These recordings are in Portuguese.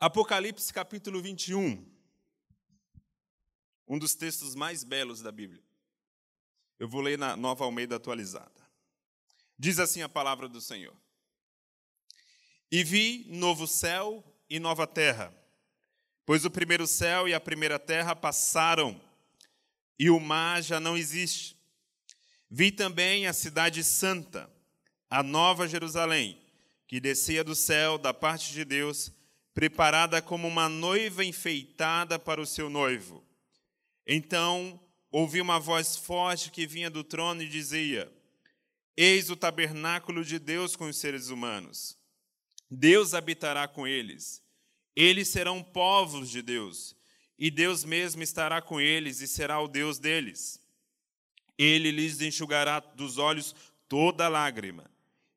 Apocalipse capítulo 21. Um dos textos mais belos da Bíblia. Eu vou ler na Nova Almeida atualizada. Diz assim a palavra do Senhor: E vi novo céu e nova terra, pois o primeiro céu e a primeira terra passaram, e o mar já não existe. Vi também a cidade santa, a nova Jerusalém, que descia do céu da parte de Deus preparada como uma noiva enfeitada para o seu noivo. Então ouvi uma voz forte que vinha do trono e dizia: Eis o tabernáculo de Deus com os seres humanos. Deus habitará com eles. Eles serão povos de Deus, e Deus mesmo estará com eles e será o Deus deles. Ele lhes enxugará dos olhos toda lágrima,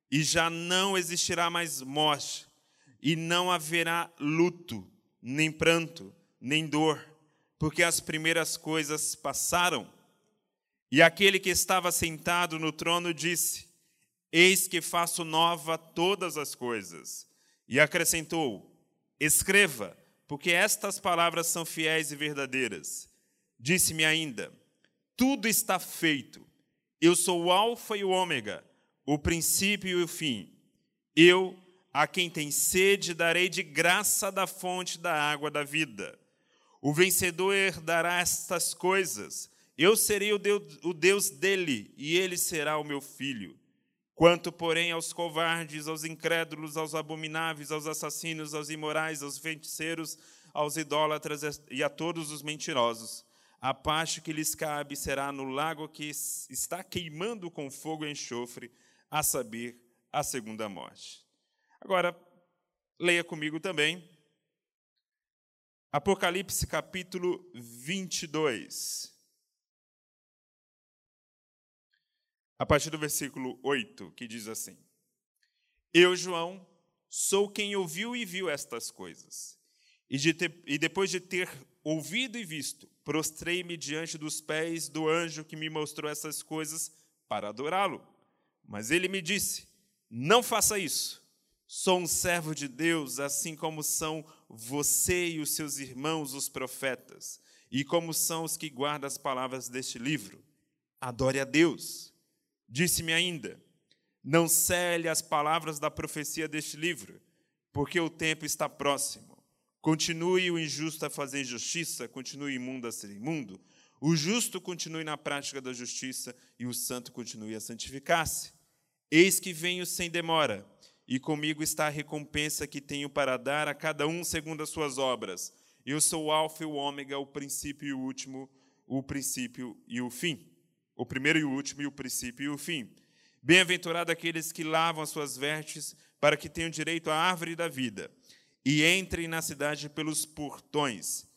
e já não existirá mais morte e não haverá luto, nem pranto, nem dor, porque as primeiras coisas passaram. E aquele que estava sentado no trono disse: Eis que faço nova todas as coisas. E acrescentou: Escreva, porque estas palavras são fiéis e verdadeiras. Disse-me ainda: Tudo está feito. Eu sou o Alfa e o Ômega, o princípio e o fim. Eu a quem tem sede, darei de graça da fonte da água da vida. O vencedor herdará estas coisas. Eu serei o Deus, o Deus dele, e ele será o meu filho. Quanto, porém, aos covardes, aos incrédulos, aos abomináveis, aos assassinos, aos imorais, aos feiticeiros, aos idólatras e a todos os mentirosos, a parte que lhes cabe será no lago que está queimando com fogo e enxofre, a saber, a segunda morte. Agora, leia comigo também Apocalipse capítulo 22. A partir do versículo 8, que diz assim: Eu, João, sou quem ouviu e viu estas coisas. E, de ter, e depois de ter ouvido e visto, prostrei-me diante dos pés do anjo que me mostrou essas coisas para adorá-lo. Mas ele me disse: Não faça isso Sou um servo de Deus, assim como são você e os seus irmãos, os profetas, e como são os que guardam as palavras deste livro. Adore a Deus. Disse-me ainda: Não cele as palavras da profecia deste livro, porque o tempo está próximo. Continue o injusto a fazer injustiça, continue o imundo a ser imundo. O justo continue na prática da justiça e o santo continue a santificar-se. Eis que venho sem demora e comigo está a recompensa que tenho para dar a cada um segundo as suas obras. Eu sou o Alfa e o Ômega, o princípio e o último, o princípio e o fim. O primeiro e o último, e o princípio e o fim. Bem-aventurado aqueles que lavam as suas vestes, para que tenham direito à árvore da vida, e entrem na cidade pelos portões.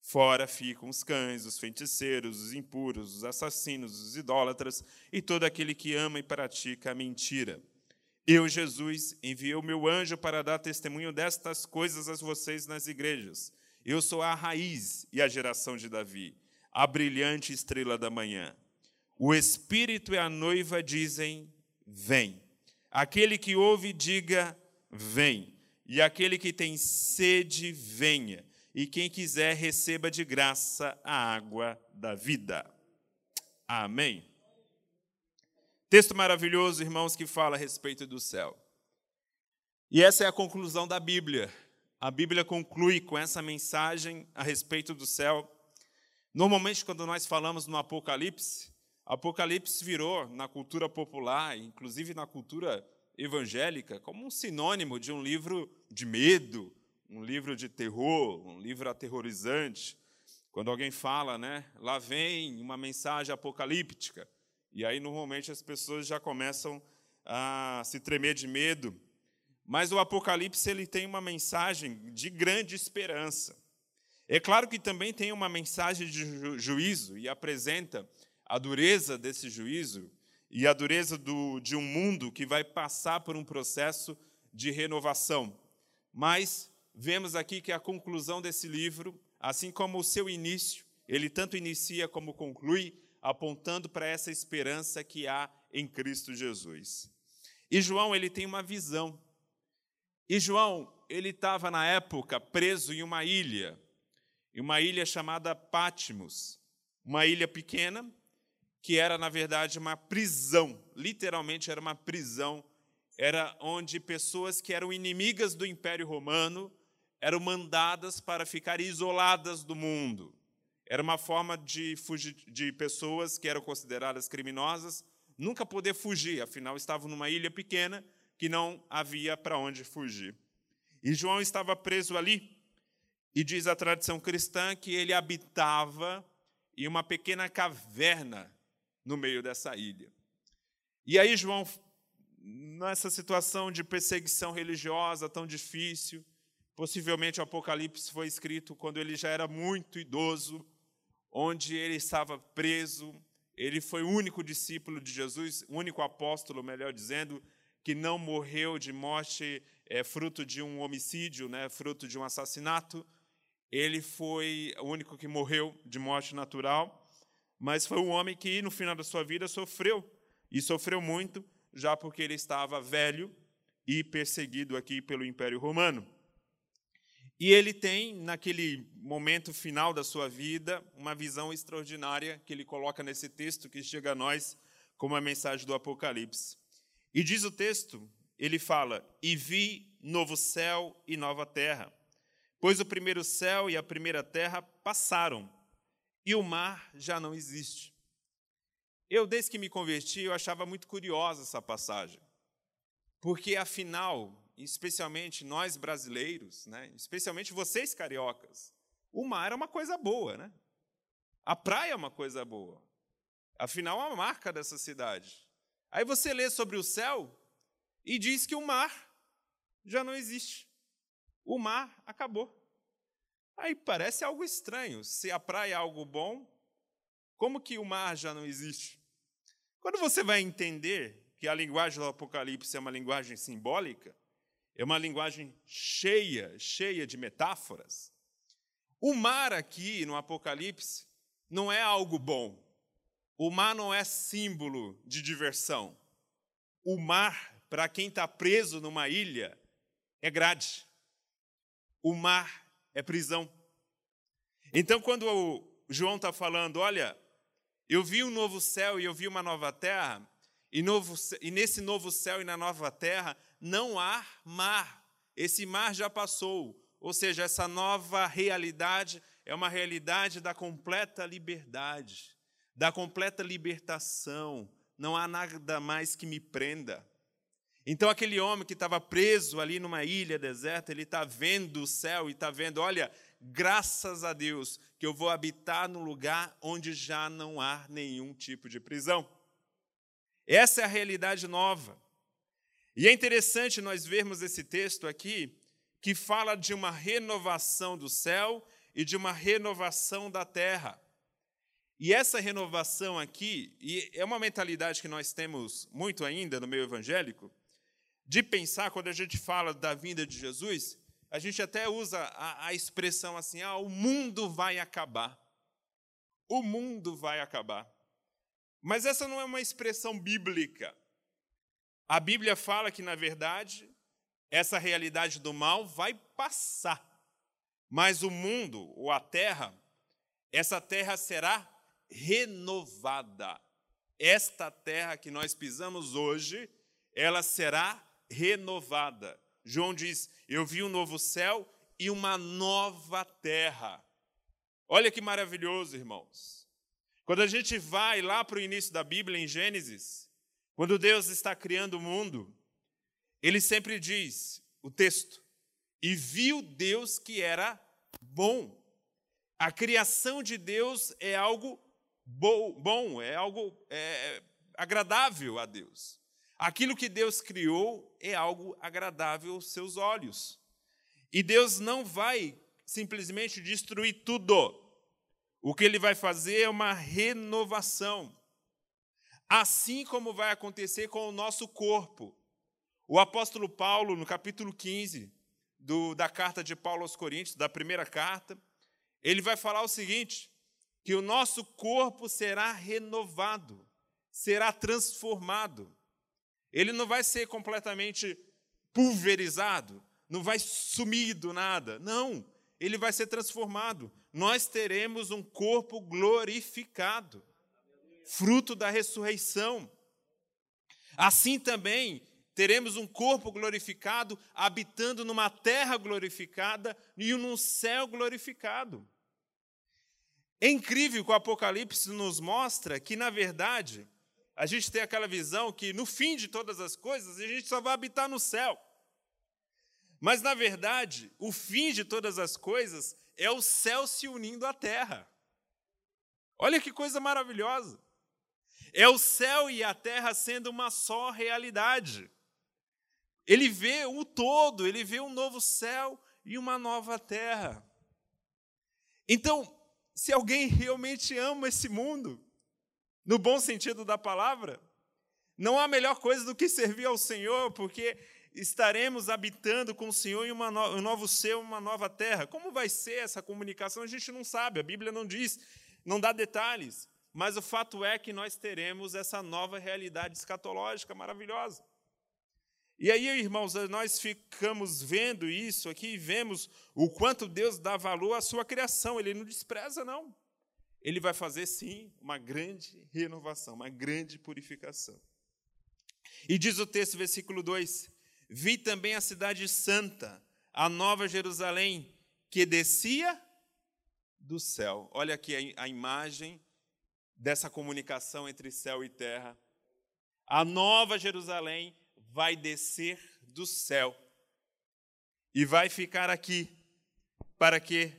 Fora ficam os cães, os feiticeiros, os impuros, os assassinos, os idólatras e todo aquele que ama e pratica a mentira. Eu, Jesus, enviei o meu anjo para dar testemunho destas coisas a vocês nas igrejas. Eu sou a raiz e a geração de Davi, a brilhante estrela da manhã. O Espírito e a noiva dizem: Vem. Aquele que ouve, diga: Vem. E aquele que tem sede, venha. E quem quiser, receba de graça a água da vida. Amém. Texto maravilhoso, irmãos, que fala a respeito do céu. E essa é a conclusão da Bíblia. A Bíblia conclui com essa mensagem a respeito do céu. Normalmente, quando nós falamos no Apocalipse, Apocalipse virou na cultura popular, inclusive na cultura evangélica, como um sinônimo de um livro de medo, um livro de terror, um livro aterrorizante. Quando alguém fala, né, lá vem uma mensagem apocalíptica. E aí, normalmente, as pessoas já começam a se tremer de medo. Mas o Apocalipse ele tem uma mensagem de grande esperança. É claro que também tem uma mensagem de juízo e apresenta a dureza desse juízo e a dureza do, de um mundo que vai passar por um processo de renovação. Mas vemos aqui que a conclusão desse livro, assim como o seu início, ele tanto inicia como conclui apontando para essa esperança que há em Cristo Jesus. E João ele tem uma visão. E João, ele estava na época preso em uma ilha, em uma ilha chamada Patmos, uma ilha pequena que era na verdade uma prisão, literalmente era uma prisão, era onde pessoas que eram inimigas do Império Romano eram mandadas para ficar isoladas do mundo. Era uma forma de fugir de pessoas que eram consideradas criminosas nunca poder fugir, afinal estavam numa ilha pequena que não havia para onde fugir. E João estava preso ali, e diz a tradição cristã que ele habitava em uma pequena caverna no meio dessa ilha. E aí, João, nessa situação de perseguição religiosa tão difícil, possivelmente o Apocalipse foi escrito quando ele já era muito idoso, onde ele estava preso, ele foi o único discípulo de Jesus, o único apóstolo, melhor dizendo, que não morreu de morte é, fruto de um homicídio, né, fruto de um assassinato. Ele foi o único que morreu de morte natural, mas foi um homem que, no final da sua vida, sofreu, e sofreu muito, já porque ele estava velho e perseguido aqui pelo Império Romano. E ele tem, naquele momento final da sua vida, uma visão extraordinária que ele coloca nesse texto que chega a nós como a mensagem do Apocalipse. E diz o texto, ele fala: E vi novo céu e nova terra, pois o primeiro céu e a primeira terra passaram, e o mar já não existe. Eu, desde que me converti, eu achava muito curiosa essa passagem, porque afinal, especialmente nós brasileiros, né, especialmente vocês cariocas, o mar é uma coisa boa, né? A praia é uma coisa boa. Afinal, é uma marca dessa cidade. Aí você lê sobre o céu e diz que o mar já não existe. O mar acabou. Aí parece algo estranho. Se a praia é algo bom, como que o mar já não existe? Quando você vai entender que a linguagem do Apocalipse é uma linguagem simbólica, é uma linguagem cheia, cheia de metáforas, o mar aqui no Apocalipse não é algo bom. O mar não é símbolo de diversão. O mar, para quem está preso numa ilha, é grade. O mar é prisão. Então, quando o João está falando, olha, eu vi um novo céu e eu vi uma nova terra, e, novo, e nesse novo céu e na nova terra não há mar. Esse mar já passou. Ou seja, essa nova realidade é uma realidade da completa liberdade da completa libertação. Não há nada mais que me prenda. Então, aquele homem que estava preso ali numa ilha deserta, ele está vendo o céu e está vendo: olha, graças a Deus que eu vou habitar num lugar onde já não há nenhum tipo de prisão. Essa é a realidade nova. E é interessante nós vermos esse texto aqui, que fala de uma renovação do céu e de uma renovação da terra. E essa renovação aqui, e é uma mentalidade que nós temos muito ainda no meio evangélico, de pensar, quando a gente fala da vinda de Jesus, a gente até usa a, a expressão assim: ah, o mundo vai acabar. O mundo vai acabar. Mas essa não é uma expressão bíblica. A Bíblia fala que, na verdade, essa realidade do mal vai passar. Mas o mundo, ou a terra, essa terra será renovada. Esta terra que nós pisamos hoje, ela será renovada. João diz: Eu vi um novo céu e uma nova terra. Olha que maravilhoso, irmãos. Quando a gente vai lá para o início da Bíblia, em Gênesis, quando Deus está criando o mundo, ele sempre diz, o texto, e viu Deus que era bom. A criação de Deus é algo bom, é algo é, agradável a Deus. Aquilo que Deus criou é algo agradável aos seus olhos. E Deus não vai simplesmente destruir tudo. O que ele vai fazer é uma renovação. Assim como vai acontecer com o nosso corpo. O apóstolo Paulo, no capítulo 15 do, da carta de Paulo aos Coríntios, da primeira carta, ele vai falar o seguinte: que o nosso corpo será renovado, será transformado. Ele não vai ser completamente pulverizado, não vai sumir do nada. Não, ele vai ser transformado. Nós teremos um corpo glorificado, fruto da ressurreição. Assim também teremos um corpo glorificado, habitando numa terra glorificada e num céu glorificado. É incrível que o Apocalipse nos mostra que, na verdade, a gente tem aquela visão que no fim de todas as coisas a gente só vai habitar no céu. Mas, na verdade, o fim de todas as coisas é o céu se unindo à terra. Olha que coisa maravilhosa. É o céu e a terra sendo uma só realidade. Ele vê o todo, ele vê um novo céu e uma nova terra. Então, se alguém realmente ama esse mundo, no bom sentido da palavra, não há melhor coisa do que servir ao Senhor, porque estaremos habitando com o Senhor em uma no, um novo céu, uma nova terra. Como vai ser essa comunicação? A gente não sabe, a Bíblia não diz, não dá detalhes. Mas o fato é que nós teremos essa nova realidade escatológica maravilhosa. E aí, irmãos, nós ficamos vendo isso aqui e vemos o quanto Deus dá valor à sua criação. Ele não despreza, não. Ele vai fazer, sim, uma grande renovação, uma grande purificação. E diz o texto, versículo 2: Vi também a cidade santa, a nova Jerusalém, que descia do céu. Olha aqui a imagem dessa comunicação entre céu e terra. A nova Jerusalém vai descer do céu e vai ficar aqui para que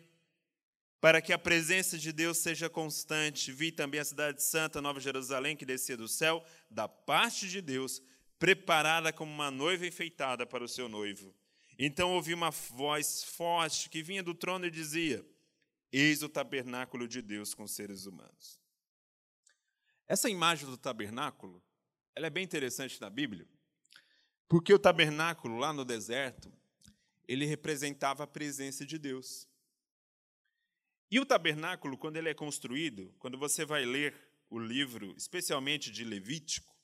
para que a presença de Deus seja constante. Vi também a cidade santa, Nova Jerusalém, que descia do céu, da parte de Deus, preparada como uma noiva enfeitada para o seu noivo. Então ouvi uma voz forte que vinha do trono e dizia: Eis o tabernáculo de Deus com seres humanos. Essa imagem do tabernáculo, ela é bem interessante na Bíblia, porque o tabernáculo lá no deserto, ele representava a presença de Deus. E o tabernáculo, quando ele é construído, quando você vai ler o livro, especialmente de Levítico,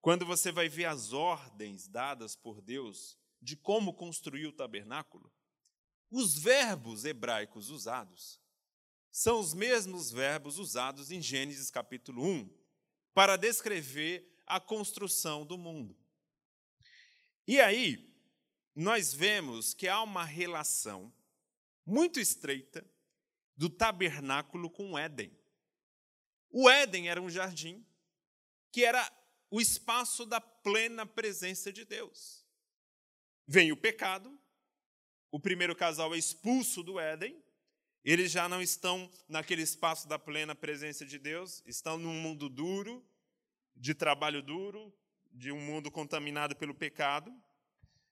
quando você vai ver as ordens dadas por Deus de como construir o tabernáculo, os verbos hebraicos usados são os mesmos verbos usados em Gênesis capítulo 1 para descrever a construção do mundo. E aí, nós vemos que há uma relação muito estreita do tabernáculo com o Éden. O Éden era um jardim que era o espaço da plena presença de Deus. Vem o pecado, o primeiro casal é expulso do Éden, eles já não estão naquele espaço da plena presença de Deus, estão num mundo duro, de trabalho duro, de um mundo contaminado pelo pecado.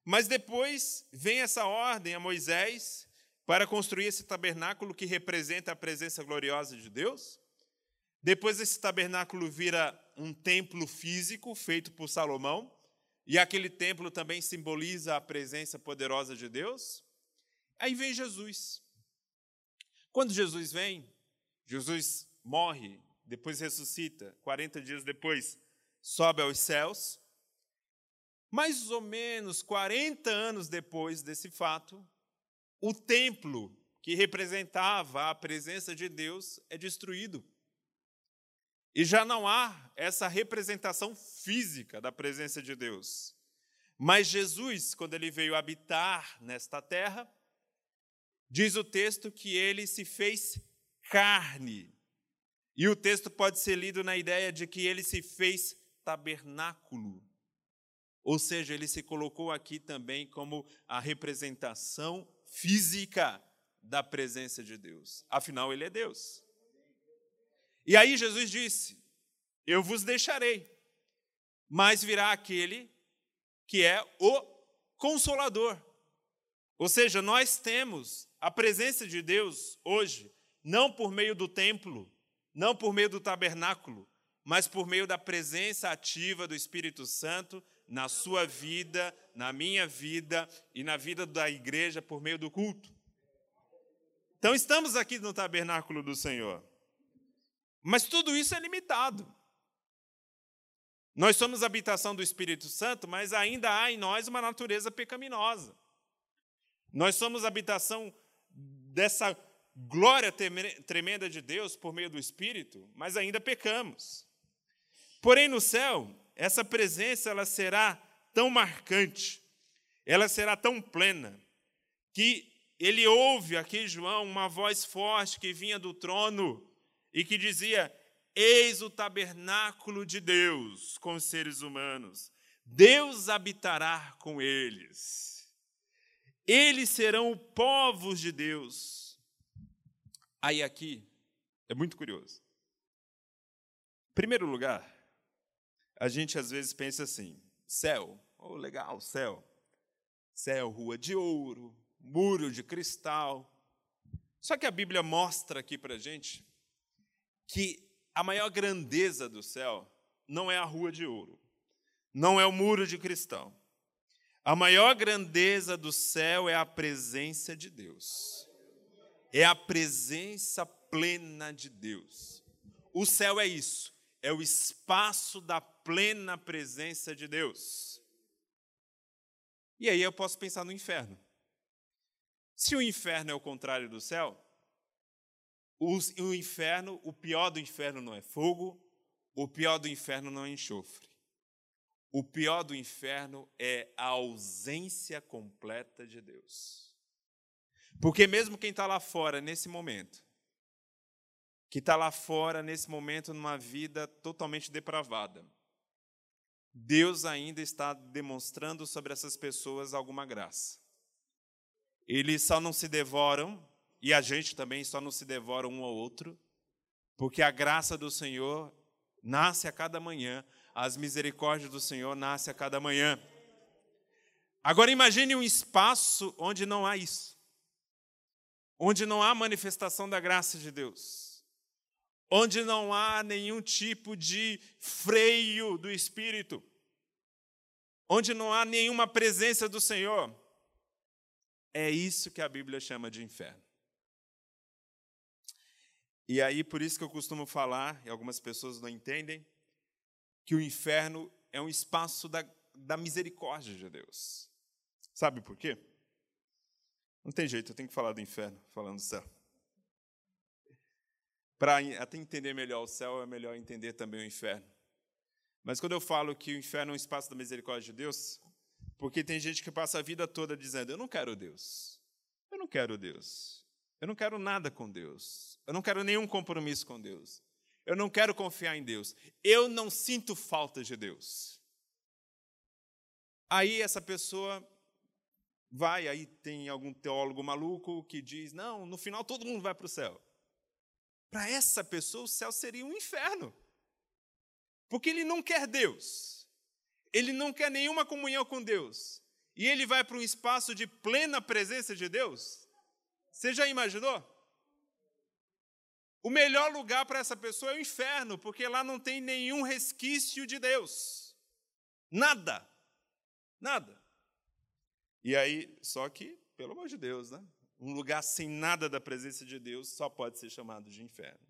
Mas depois vem essa ordem a Moisés para construir esse tabernáculo que representa a presença gloriosa de Deus. Depois esse tabernáculo vira um templo físico feito por Salomão, e aquele templo também simboliza a presença poderosa de Deus. Aí vem Jesus. Quando Jesus vem, Jesus morre, depois ressuscita, 40 dias depois sobe aos céus. Mais ou menos 40 anos depois desse fato, o templo que representava a presença de Deus é destruído. E já não há essa representação física da presença de Deus. Mas Jesus, quando ele veio habitar nesta terra, diz o texto que ele se fez carne. E o texto pode ser lido na ideia de que ele se fez tabernáculo. Ou seja, ele se colocou aqui também como a representação física da presença de Deus. Afinal, ele é Deus. E aí Jesus disse: Eu vos deixarei, mas virá aquele que é o consolador. Ou seja, nós temos a presença de Deus hoje, não por meio do templo, não por meio do tabernáculo, mas por meio da presença ativa do Espírito Santo na sua vida, na minha vida e na vida da igreja por meio do culto. Então, estamos aqui no tabernáculo do Senhor. Mas tudo isso é limitado. Nós somos habitação do Espírito Santo, mas ainda há em nós uma natureza pecaminosa. Nós somos habitação dessa glória tremenda de Deus por meio do Espírito, mas ainda pecamos. Porém, no céu, essa presença ela será tão marcante, ela será tão plena, que ele ouve aqui, João, uma voz forte que vinha do trono e que dizia: Eis o tabernáculo de Deus com os seres humanos. Deus habitará com eles. Eles serão povos de Deus. Aí aqui é muito curioso. Em primeiro lugar, a gente às vezes pensa assim: céu, oh, legal, céu. Céu, rua de ouro, muro de cristal. Só que a Bíblia mostra aqui para gente que a maior grandeza do céu não é a rua de ouro, não é o muro de cristal. A maior grandeza do céu é a presença de Deus. É a presença plena de Deus. O céu é isso, é o espaço da plena presença de Deus. E aí eu posso pensar no inferno. Se o inferno é o contrário do céu, o inferno, o pior do inferno não é fogo, o pior do inferno não é enxofre. O pior do inferno é a ausência completa de Deus. Porque mesmo quem está lá fora nesse momento, que está lá fora nesse momento numa vida totalmente depravada, Deus ainda está demonstrando sobre essas pessoas alguma graça. Eles só não se devoram, e a gente também só não se devora um ao outro, porque a graça do Senhor nasce a cada manhã, as misericórdias do Senhor nascem a cada manhã. Agora imagine um espaço onde não há isso, onde não há manifestação da graça de Deus, onde não há nenhum tipo de freio do Espírito, onde não há nenhuma presença do Senhor. É isso que a Bíblia chama de inferno. E aí, por isso que eu costumo falar, e algumas pessoas não entendem, que o inferno é um espaço da, da misericórdia de Deus. Sabe por quê? Não tem jeito, eu tenho que falar do inferno, falando do céu. Para até entender melhor o céu, é melhor entender também o inferno. Mas quando eu falo que o inferno é um espaço da misericórdia de Deus, porque tem gente que passa a vida toda dizendo: Eu não quero Deus. Eu não quero Deus. Eu não quero nada com Deus. Eu não quero nenhum compromisso com Deus. Eu não quero confiar em Deus. Eu não sinto falta de Deus. Aí essa pessoa vai, aí tem algum teólogo maluco que diz: não, no final todo mundo vai para o céu. Para essa pessoa, o céu seria um inferno. Porque ele não quer Deus. Ele não quer nenhuma comunhão com Deus. E ele vai para um espaço de plena presença de Deus. Você já imaginou? O melhor lugar para essa pessoa é o inferno, porque lá não tem nenhum resquício de Deus. Nada. Nada. E aí, só que, pelo amor de Deus, né? Um lugar sem nada da presença de Deus só pode ser chamado de inferno.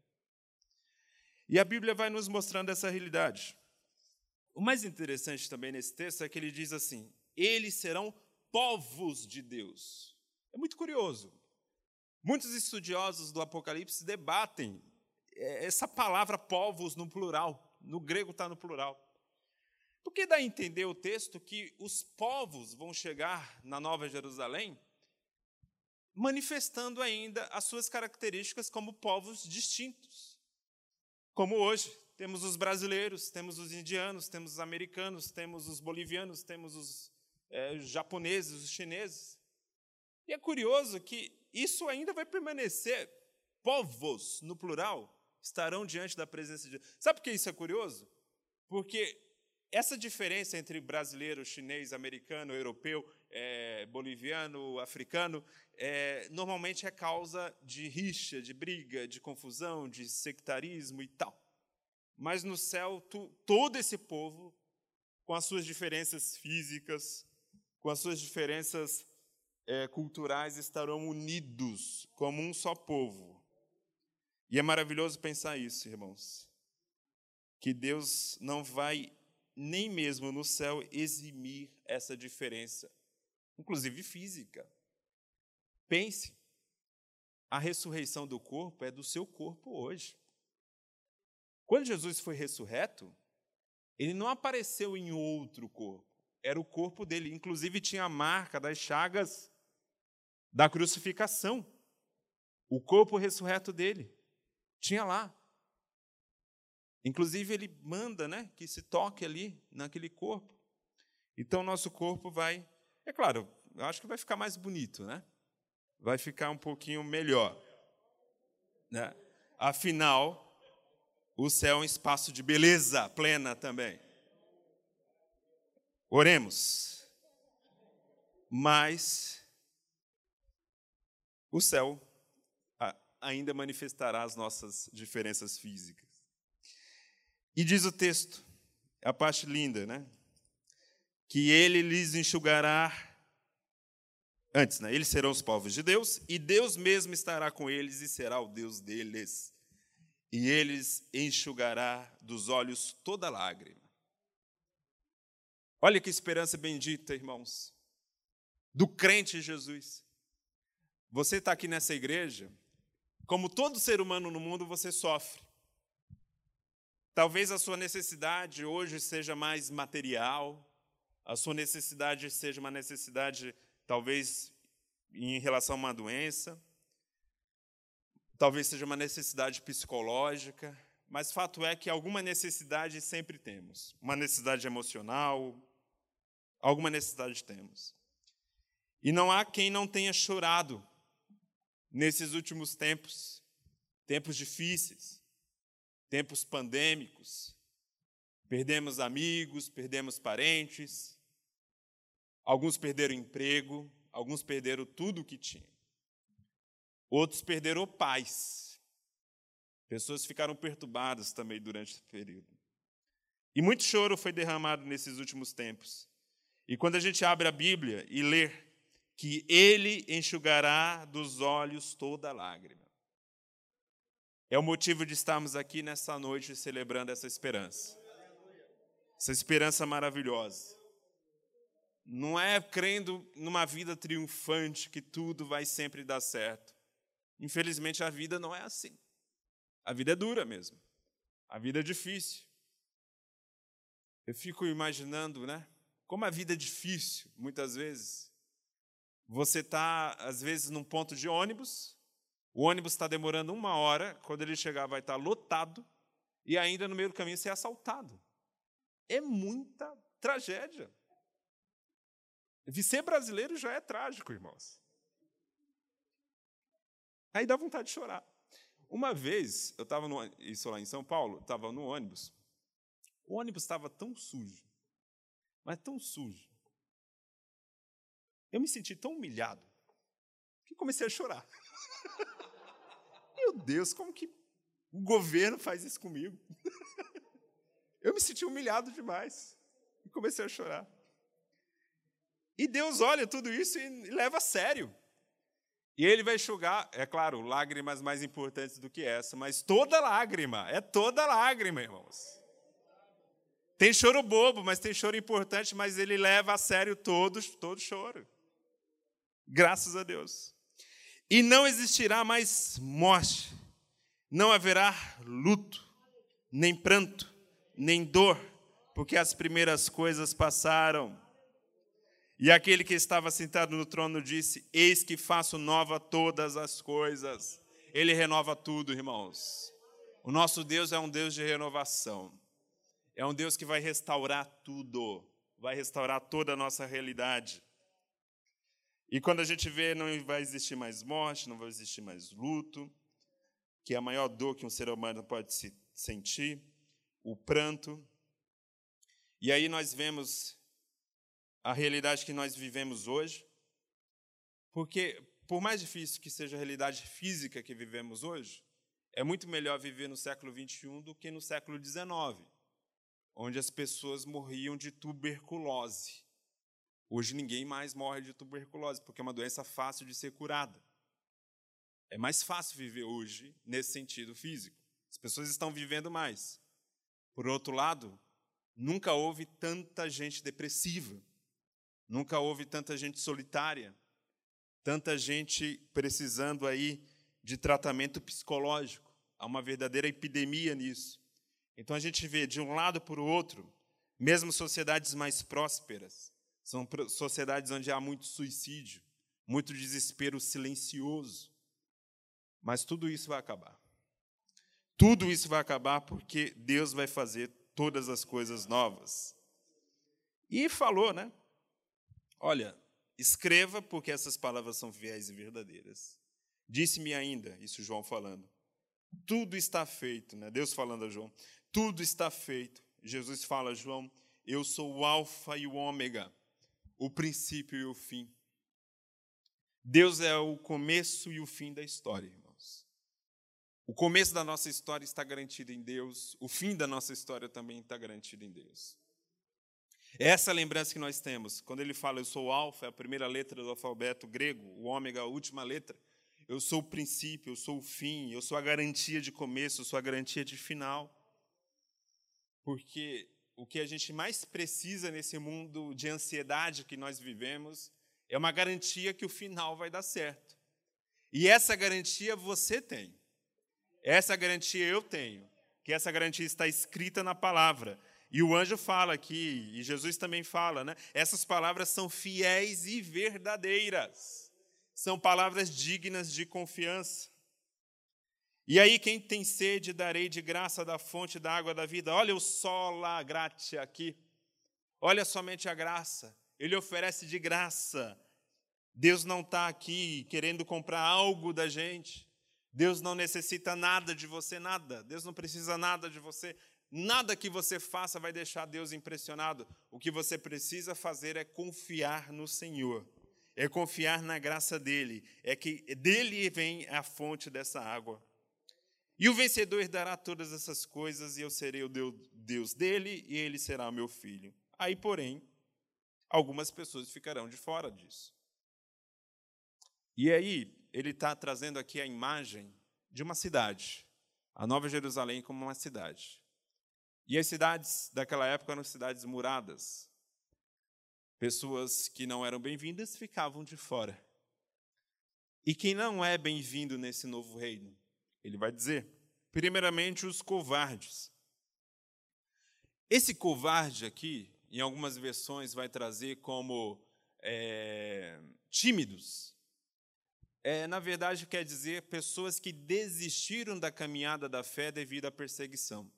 E a Bíblia vai nos mostrando essa realidade. O mais interessante também nesse texto é que ele diz assim: eles serão povos de Deus. É muito curioso. Muitos estudiosos do Apocalipse debatem é, essa palavra povos no plural, no grego está no plural. Porque dá a entender o texto que os povos vão chegar na Nova Jerusalém manifestando ainda as suas características como povos distintos. Como hoje, temos os brasileiros, temos os indianos, temos os americanos, temos os bolivianos, temos os é, japoneses, os chineses. E é curioso que isso ainda vai permanecer. Povos, no plural, estarão diante da presença de Deus. Sabe por que isso é curioso? Porque essa diferença entre brasileiro, chinês, americano, europeu, é, boliviano, africano, é, normalmente é causa de rixa, de briga, de confusão, de sectarismo e tal. Mas no céu, tu, todo esse povo, com as suas diferenças físicas, com as suas diferenças é, culturais estarão unidos como um só povo. E é maravilhoso pensar isso, irmãos. Que Deus não vai nem mesmo no céu eximir essa diferença, inclusive física. Pense, a ressurreição do corpo é do seu corpo hoje. Quando Jesus foi ressurreto, ele não apareceu em outro corpo, era o corpo dele. Inclusive, tinha a marca das chagas da crucificação. O corpo ressurreto dele. Tinha lá. Inclusive, ele manda né, que se toque ali, naquele corpo. Então, nosso corpo vai. É claro, eu acho que vai ficar mais bonito, né? Vai ficar um pouquinho melhor. Né? Afinal, o céu é um espaço de beleza plena também. Oremos. Mas o céu ainda manifestará as nossas diferenças físicas. E diz o texto, a parte linda, né? Que ele lhes enxugará antes, né? Eles serão os povos de Deus e Deus mesmo estará com eles e será o Deus deles. E eles enxugará dos olhos toda lágrima. Olha que esperança bendita, irmãos, do crente Jesus. Você está aqui nessa igreja, como todo ser humano no mundo, você sofre. Talvez a sua necessidade hoje seja mais material, a sua necessidade seja uma necessidade, talvez, em relação a uma doença, talvez seja uma necessidade psicológica, mas fato é que alguma necessidade sempre temos. Uma necessidade emocional, alguma necessidade temos. E não há quem não tenha chorado nesses últimos tempos, tempos difíceis, tempos pandêmicos. Perdemos amigos, perdemos parentes, alguns perderam emprego, alguns perderam tudo o que tinham. Outros perderam pais. Pessoas ficaram perturbadas também durante esse período. E muito choro foi derramado nesses últimos tempos. E quando a gente abre a Bíblia e lê que ele enxugará dos olhos toda lágrima. É o motivo de estarmos aqui nessa noite celebrando essa esperança. Essa esperança maravilhosa. Não é crendo numa vida triunfante que tudo vai sempre dar certo. Infelizmente a vida não é assim. A vida é dura mesmo. A vida é difícil. Eu fico imaginando, né? Como a vida é difícil, muitas vezes. Você está, às vezes, num ponto de ônibus, o ônibus está demorando uma hora, quando ele chegar vai estar tá lotado, e ainda no meio do caminho ser assaltado. É muita tragédia. Ser brasileiro já é trágico, irmãos. Aí dá vontade de chorar. Uma vez, eu estava isso lá em São Paulo, estava no ônibus. O ônibus estava tão sujo, mas tão sujo. Eu me senti tão humilhado que comecei a chorar. Meu Deus, como que o governo faz isso comigo? Eu me senti humilhado demais e comecei a chorar. E Deus olha tudo isso e leva a sério. E ele vai enxugar, é claro, lágrimas mais importantes do que essa, mas toda lágrima, é toda lágrima, irmãos. Tem choro bobo, mas tem choro importante, mas ele leva a sério todos, todo choro. Graças a Deus. E não existirá mais morte, não haverá luto, nem pranto, nem dor, porque as primeiras coisas passaram. E aquele que estava sentado no trono disse: Eis que faço nova todas as coisas. Ele renova tudo, irmãos. O nosso Deus é um Deus de renovação. É um Deus que vai restaurar tudo, vai restaurar toda a nossa realidade. E quando a gente vê, não vai existir mais morte, não vai existir mais luto, que é a maior dor que um ser humano pode se sentir, o pranto. E aí nós vemos a realidade que nós vivemos hoje, porque por mais difícil que seja a realidade física que vivemos hoje, é muito melhor viver no século 21 do que no século 19 onde as pessoas morriam de tuberculose. Hoje ninguém mais morre de tuberculose, porque é uma doença fácil de ser curada. É mais fácil viver hoje nesse sentido físico. As pessoas estão vivendo mais. Por outro lado, nunca houve tanta gente depressiva, nunca houve tanta gente solitária, tanta gente precisando aí de tratamento psicológico. Há uma verdadeira epidemia nisso. Então a gente vê de um lado para o outro, mesmo sociedades mais prósperas, são sociedades onde há muito suicídio, muito desespero silencioso. Mas tudo isso vai acabar. Tudo isso vai acabar porque Deus vai fazer todas as coisas novas. E falou, né? Olha, escreva porque essas palavras são fiéis e verdadeiras. Disse-me ainda, isso João falando, tudo está feito, né? Deus falando a João, tudo está feito. Jesus fala a João, eu sou o alfa e o ômega, o princípio e o fim. Deus é o começo e o fim da história, irmãos. O começo da nossa história está garantido em Deus, o fim da nossa história também está garantido em Deus. É essa lembrança que nós temos. Quando ele fala, eu sou o alfa, é a primeira letra do alfabeto grego, o ômega, a última letra. Eu sou o princípio, eu sou o fim, eu sou a garantia de começo, eu sou a garantia de final. Porque o que a gente mais precisa nesse mundo de ansiedade que nós vivemos é uma garantia que o final vai dar certo. E essa garantia você tem. Essa garantia eu tenho. Que essa garantia está escrita na palavra. E o anjo fala aqui, e Jesus também fala, né? Essas palavras são fiéis e verdadeiras. São palavras dignas de confiança. E aí, quem tem sede, darei de graça da fonte da água da vida. Olha o sola gratia aqui. Olha somente a graça. Ele oferece de graça. Deus não está aqui querendo comprar algo da gente. Deus não necessita nada de você, nada. Deus não precisa nada de você. Nada que você faça vai deixar Deus impressionado. O que você precisa fazer é confiar no Senhor, é confiar na graça dele, é que dele vem a fonte dessa água. E o vencedor herdará todas essas coisas, e eu serei o Deus dele, e ele será meu filho. Aí, porém, algumas pessoas ficarão de fora disso. E aí, ele está trazendo aqui a imagem de uma cidade, a Nova Jerusalém como uma cidade. E as cidades daquela época eram cidades muradas. Pessoas que não eram bem-vindas ficavam de fora. E quem não é bem-vindo nesse novo reino? Ele vai dizer, primeiramente, os covardes. Esse covarde aqui, em algumas versões, vai trazer como é, tímidos. É, na verdade, quer dizer pessoas que desistiram da caminhada da fé devido à perseguição.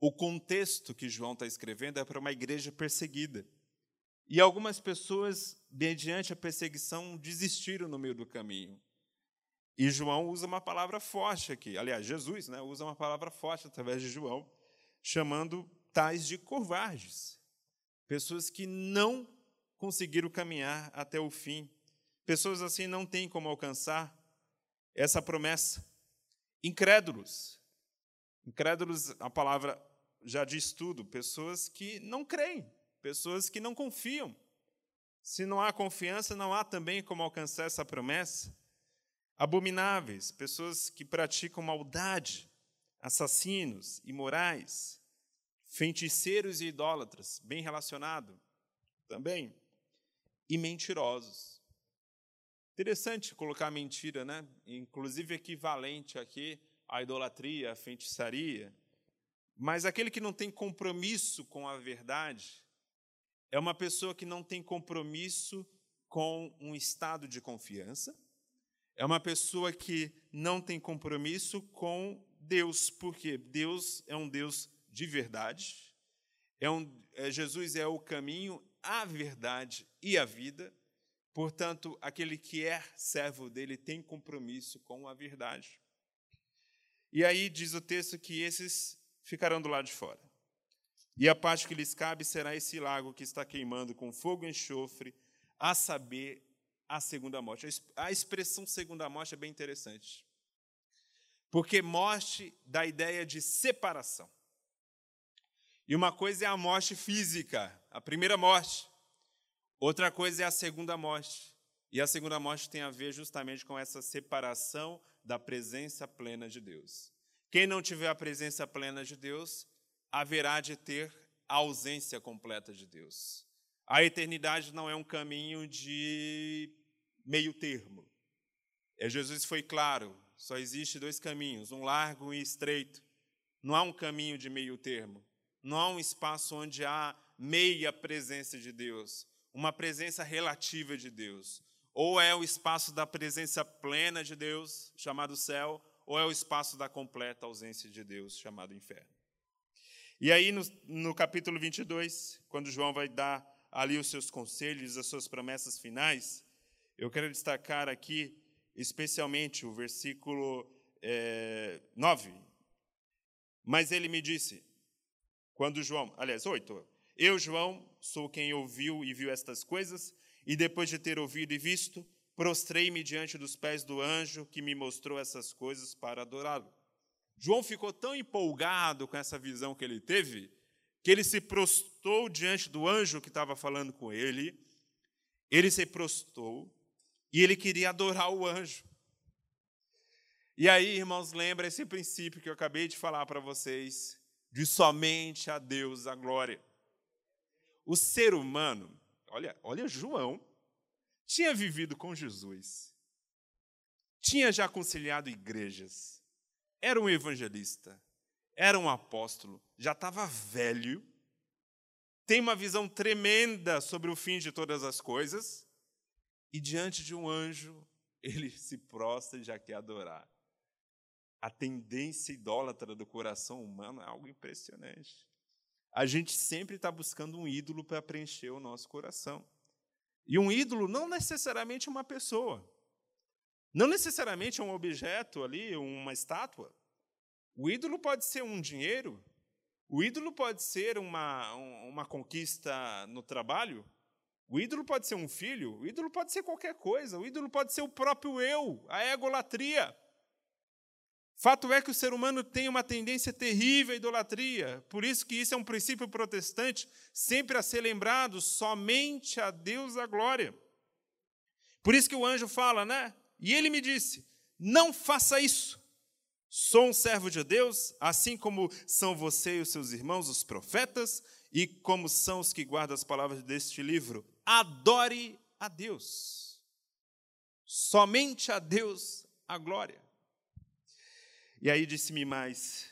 O contexto que João está escrevendo é para uma igreja perseguida. E algumas pessoas, mediante a perseguição, desistiram no meio do caminho. E João usa uma palavra forte aqui. Aliás, Jesus né, usa uma palavra forte através de João, chamando tais de covardes. Pessoas que não conseguiram caminhar até o fim. Pessoas assim não têm como alcançar essa promessa. Incrédulos. Incrédulos, a palavra já diz tudo, pessoas que não creem, pessoas que não confiam. Se não há confiança, não há também como alcançar essa promessa. Abomináveis, pessoas que praticam maldade, assassinos, imorais, feiticeiros e idólatras, bem relacionado também, e mentirosos. Interessante colocar mentira, né? Inclusive equivalente aqui à idolatria, à feitiçaria. Mas aquele que não tem compromisso com a verdade é uma pessoa que não tem compromisso com um estado de confiança, é uma pessoa que não tem compromisso com Deus, porque Deus é um Deus de verdade, é um, é, Jesus é o caminho, a verdade e a vida, portanto, aquele que é servo dele tem compromisso com a verdade. E aí diz o texto que esses ficarão do lado de fora. E a parte que lhes cabe será esse lago que está queimando com fogo e enxofre, a saber, a segunda morte. A expressão segunda morte é bem interessante. Porque morte dá a ideia de separação. E uma coisa é a morte física, a primeira morte. Outra coisa é a segunda morte. E a segunda morte tem a ver justamente com essa separação da presença plena de Deus. Quem não tiver a presença plena de Deus, haverá de ter a ausência completa de Deus. A eternidade não é um caminho de meio termo. É, Jesus foi claro: só existe dois caminhos, um largo e estreito. Não há um caminho de meio termo. Não há um espaço onde há meia presença de Deus, uma presença relativa de Deus. Ou é o espaço da presença plena de Deus, chamado céu, ou é o espaço da completa ausência de Deus, chamado inferno. E aí, no, no capítulo 22, quando João vai dar ali os seus conselhos, as suas promessas finais, eu quero destacar aqui, especialmente, o versículo é, 9. Mas ele me disse, quando João, aliás, 8, eu, João, sou quem ouviu e viu estas coisas, e depois de ter ouvido e visto, prostrei-me diante dos pés do anjo que me mostrou essas coisas para adorá-lo. João ficou tão empolgado com essa visão que ele teve, que ele se prostrou diante do anjo que estava falando com ele, ele se prostrou e ele queria adorar o anjo. E aí, irmãos, lembra esse princípio que eu acabei de falar para vocês, de somente a Deus a glória. O ser humano, olha, olha João, tinha vivido com Jesus, tinha já conciliado igrejas, era um evangelista, era um apóstolo, já estava velho, tem uma visão tremenda sobre o fim de todas as coisas, e diante de um anjo, ele se prostra e já quer adorar. A tendência idólatra do coração humano é algo impressionante. A gente sempre está buscando um ídolo para preencher o nosso coração. E um ídolo não necessariamente uma pessoa. Não necessariamente é um objeto ali, uma estátua. O ídolo pode ser um dinheiro, o ídolo pode ser uma, uma conquista no trabalho, o ídolo pode ser um filho, o ídolo pode ser qualquer coisa, o ídolo pode ser o próprio eu, a egolatria. Fato é que o ser humano tem uma tendência terrível à idolatria, por isso que isso é um princípio protestante, sempre a ser lembrado, somente a Deus a glória. Por isso que o anjo fala, né? E ele me disse: não faça isso. Sou um servo de Deus, assim como são você e os seus irmãos, os profetas, e como são os que guardam as palavras deste livro. Adore a Deus. Somente a Deus a glória. E aí disse-me mais: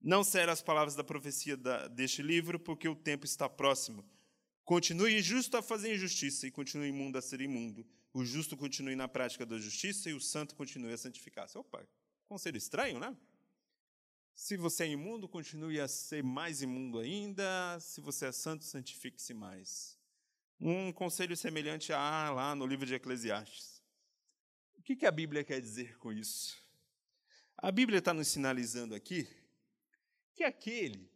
Não serão as palavras da profecia deste livro, porque o tempo está próximo. Continue injusto a fazer injustiça, e continue imundo a ser imundo. O justo continue na prática da justiça, e o santo continue a santificar-se. Opa, Conselho estranho, né? Se você é imundo, continue a ser mais imundo ainda. Se você é santo, santifique-se mais. Um conselho semelhante a lá no livro de Eclesiastes. O que, que a Bíblia quer dizer com isso? A Bíblia está nos sinalizando aqui que aquele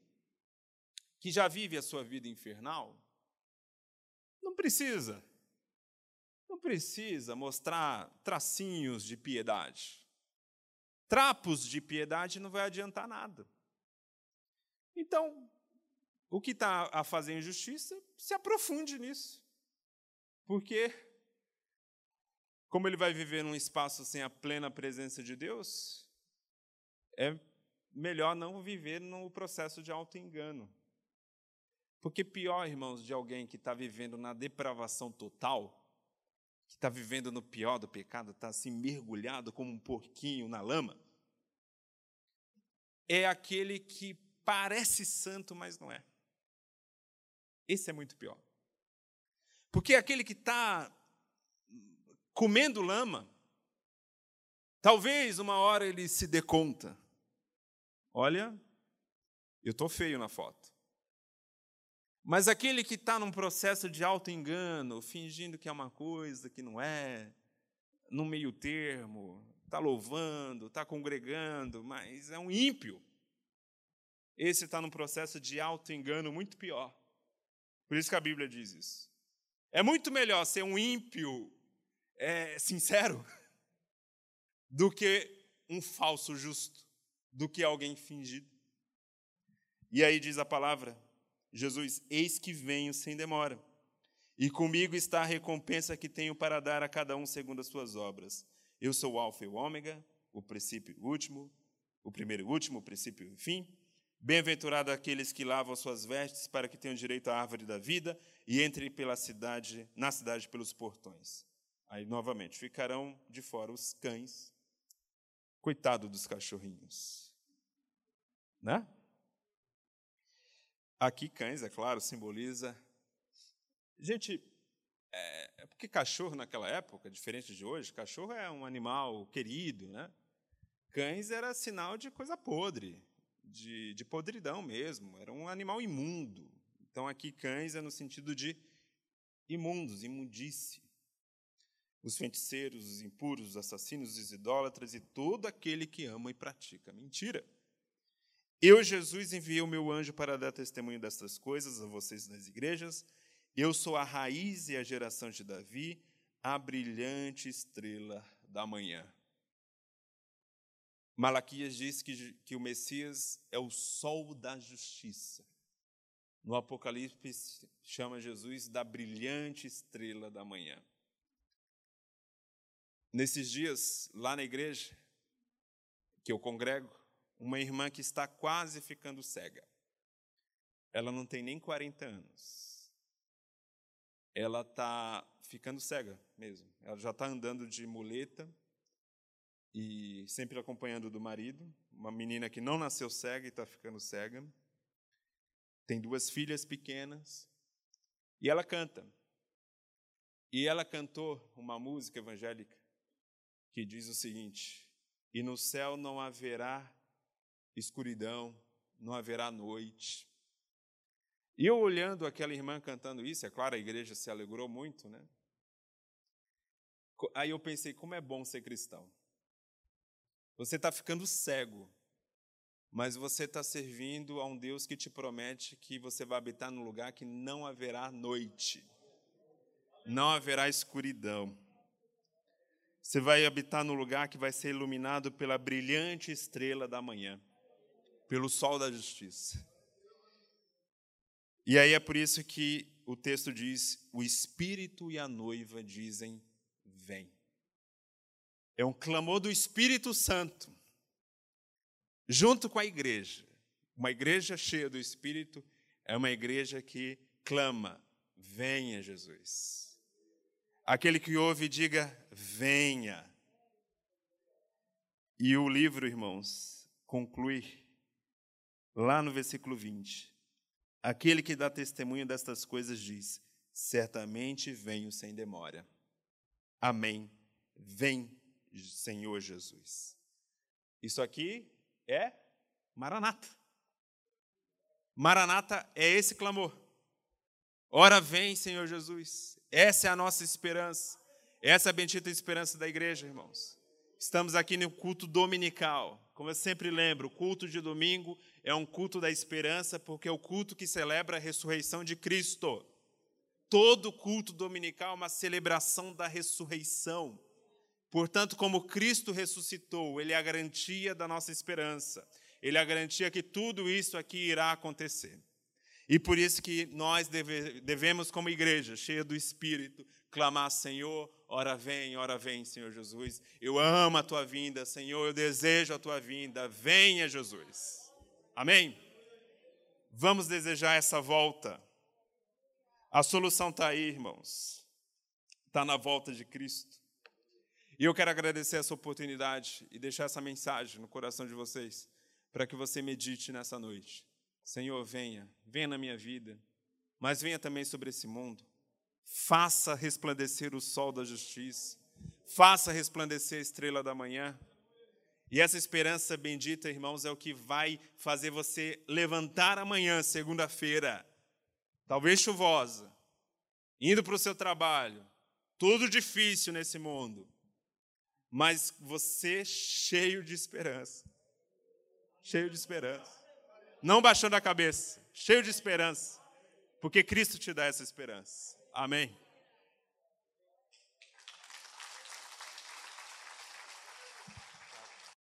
que já vive a sua vida infernal não precisa, não precisa mostrar tracinhos de piedade trapos de piedade não vai adiantar nada. Então, o que está a fazer injustiça, se aprofunde nisso. Porque, como ele vai viver num espaço sem a plena presença de Deus, é melhor não viver no processo de auto-engano. Porque pior, irmãos, de alguém que está vivendo na depravação total, que está vivendo no pior do pecado, está assim mergulhado como um porquinho na lama, é aquele que parece santo, mas não é. Esse é muito pior. Porque aquele que está comendo lama, talvez uma hora ele se dê conta: olha, eu estou feio na foto. Mas aquele que está num processo de auto-engano, fingindo que é uma coisa que não é, no meio termo, está louvando, está congregando, mas é um ímpio. Esse está num processo de auto-engano muito pior. Por isso que a Bíblia diz isso. É muito melhor ser um ímpio é, sincero do que um falso justo, do que alguém fingido. E aí diz a palavra: Jesus, eis que venho sem demora. E comigo está a recompensa que tenho para dar a cada um segundo as suas obras. Eu sou o Alfa e o Ômega, o princípio e o último, o primeiro e o último, o princípio e o fim. Bem-aventurado aqueles que lavam suas vestes para que tenham direito à árvore da vida e entrem pela cidade, na cidade pelos portões. Aí, novamente, ficarão de fora os cães. Coitado dos cachorrinhos. Né? Aqui, cães, é claro, simboliza. Gente, é, é porque cachorro naquela época, diferente de hoje, cachorro é um animal querido, né? Cães era sinal de coisa podre, de, de podridão mesmo, era um animal imundo. Então, aqui, cães é no sentido de imundos, imundície. Os feiticeiros, os impuros, os assassinos, os idólatras e todo aquele que ama e pratica mentira. Eu, Jesus, enviei o meu anjo para dar testemunho destas coisas a vocês nas igrejas. Eu sou a raiz e a geração de Davi, a brilhante estrela da manhã. Malaquias diz que, que o Messias é o sol da justiça. No Apocalipse, chama Jesus da brilhante estrela da manhã. Nesses dias, lá na igreja, que eu congrego, uma irmã que está quase ficando cega. Ela não tem nem 40 anos. Ela está ficando cega mesmo. Ela já está andando de muleta e sempre acompanhando do marido. Uma menina que não nasceu cega e está ficando cega. Tem duas filhas pequenas. E ela canta. E ela cantou uma música evangélica que diz o seguinte: E no céu não haverá escuridão, não haverá noite. E eu olhando aquela irmã cantando isso, é claro, a igreja se alegrou muito, né? Aí eu pensei, como é bom ser cristão. Você está ficando cego, mas você está servindo a um Deus que te promete que você vai habitar num lugar que não haverá noite, não haverá escuridão. Você vai habitar num lugar que vai ser iluminado pela brilhante estrela da manhã pelo sol da justiça. E aí é por isso que o texto diz: o Espírito e a noiva dizem: vem. É um clamor do Espírito Santo, junto com a igreja. Uma igreja cheia do Espírito é uma igreja que clama: venha, Jesus. Aquele que ouve, diga: venha. E o livro, irmãos, conclui lá no versículo 20. Aquele que dá testemunho destas coisas diz: Certamente venho sem demora. Amém. Vem, Senhor Jesus. Isso aqui é Maranata. Maranata é esse clamor. Ora vem, Senhor Jesus. Essa é a nossa esperança. Essa é a bendita esperança da igreja, irmãos. Estamos aqui no culto dominical. Como eu sempre lembro, culto de domingo é um culto da esperança, porque é o culto que celebra a ressurreição de Cristo. Todo culto dominical é uma celebração da ressurreição. Portanto, como Cristo ressuscitou, Ele é a garantia da nossa esperança. Ele é a garantia que tudo isso aqui irá acontecer. E por isso que nós deve, devemos, como igreja, cheia do Espírito, clamar, Senhor, ora vem, ora vem, Senhor Jesus. Eu amo a tua vinda, Senhor, eu desejo a tua vinda. Venha, Jesus. Amém? Vamos desejar essa volta. A solução está aí, irmãos. Está na volta de Cristo. E eu quero agradecer essa oportunidade e deixar essa mensagem no coração de vocês, para que você medite nessa noite. Senhor, venha, venha na minha vida, mas venha também sobre esse mundo faça resplandecer o sol da justiça, faça resplandecer a estrela da manhã. E essa esperança bendita, irmãos, é o que vai fazer você levantar amanhã, segunda-feira, talvez chuvosa, indo para o seu trabalho, tudo difícil nesse mundo, mas você cheio de esperança. Cheio de esperança. Não baixando a cabeça, cheio de esperança, porque Cristo te dá essa esperança. Amém.